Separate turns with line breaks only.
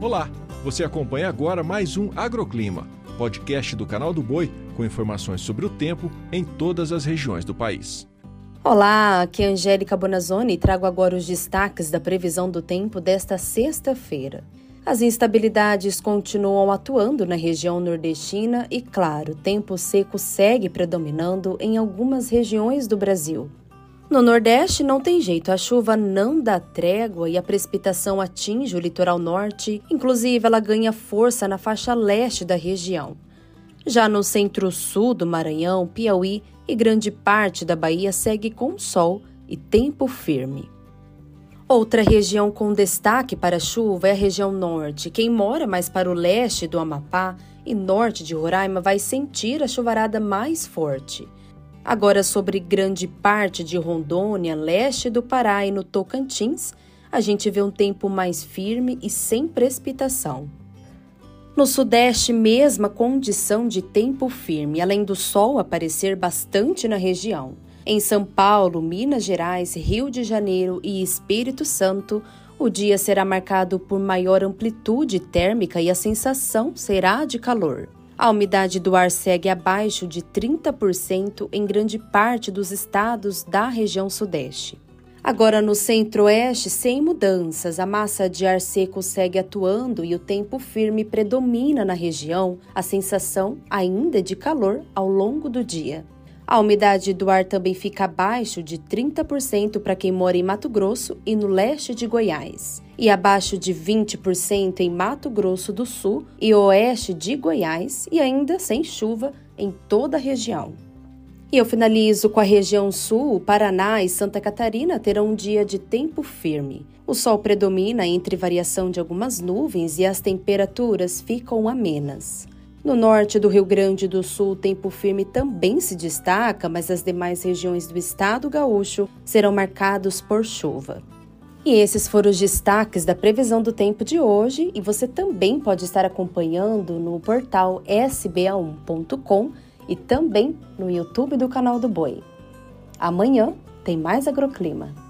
Olá, você acompanha agora mais um Agroclima, podcast do canal do Boi com informações sobre o tempo em todas as regiões do país.
Olá, aqui é Angélica Bonazzoni e trago agora os destaques da previsão do tempo desta sexta-feira. As instabilidades continuam atuando na região nordestina e, claro, tempo seco segue predominando em algumas regiões do Brasil. No Nordeste não tem jeito, a chuva não dá trégua e a precipitação atinge o litoral norte, inclusive ela ganha força na faixa leste da região. Já no centro-sul do Maranhão, Piauí e grande parte da Bahia segue com sol e tempo firme. Outra região com destaque para chuva é a região norte. Quem mora mais para o leste do Amapá e norte de Roraima vai sentir a chuvarada mais forte. Agora, sobre grande parte de Rondônia, leste do Pará e no Tocantins, a gente vê um tempo mais firme e sem precipitação. No Sudeste, mesma condição de tempo firme, além do sol aparecer bastante na região. Em São Paulo, Minas Gerais, Rio de Janeiro e Espírito Santo, o dia será marcado por maior amplitude térmica e a sensação será de calor. A umidade do ar segue abaixo de 30% em grande parte dos estados da região Sudeste. Agora, no centro-oeste, sem mudanças, a massa de ar seco segue atuando e o tempo firme predomina na região, a sensação ainda é de calor ao longo do dia. A umidade do ar também fica abaixo de 30% para quem mora em Mato Grosso e no leste de Goiás, e abaixo de 20% em Mato Grosso do Sul e oeste de Goiás, e ainda sem chuva em toda a região. E eu finalizo com a região sul, Paraná e Santa Catarina terão um dia de tempo firme. O sol predomina entre variação de algumas nuvens e as temperaturas ficam amenas. No norte do Rio Grande do Sul, o tempo firme também se destaca, mas as demais regiões do estado gaúcho serão marcados por chuva. E esses foram os destaques da previsão do tempo de hoje, e você também pode estar acompanhando no portal sba1.com e também no YouTube do canal do Boi. Amanhã tem mais agroclima.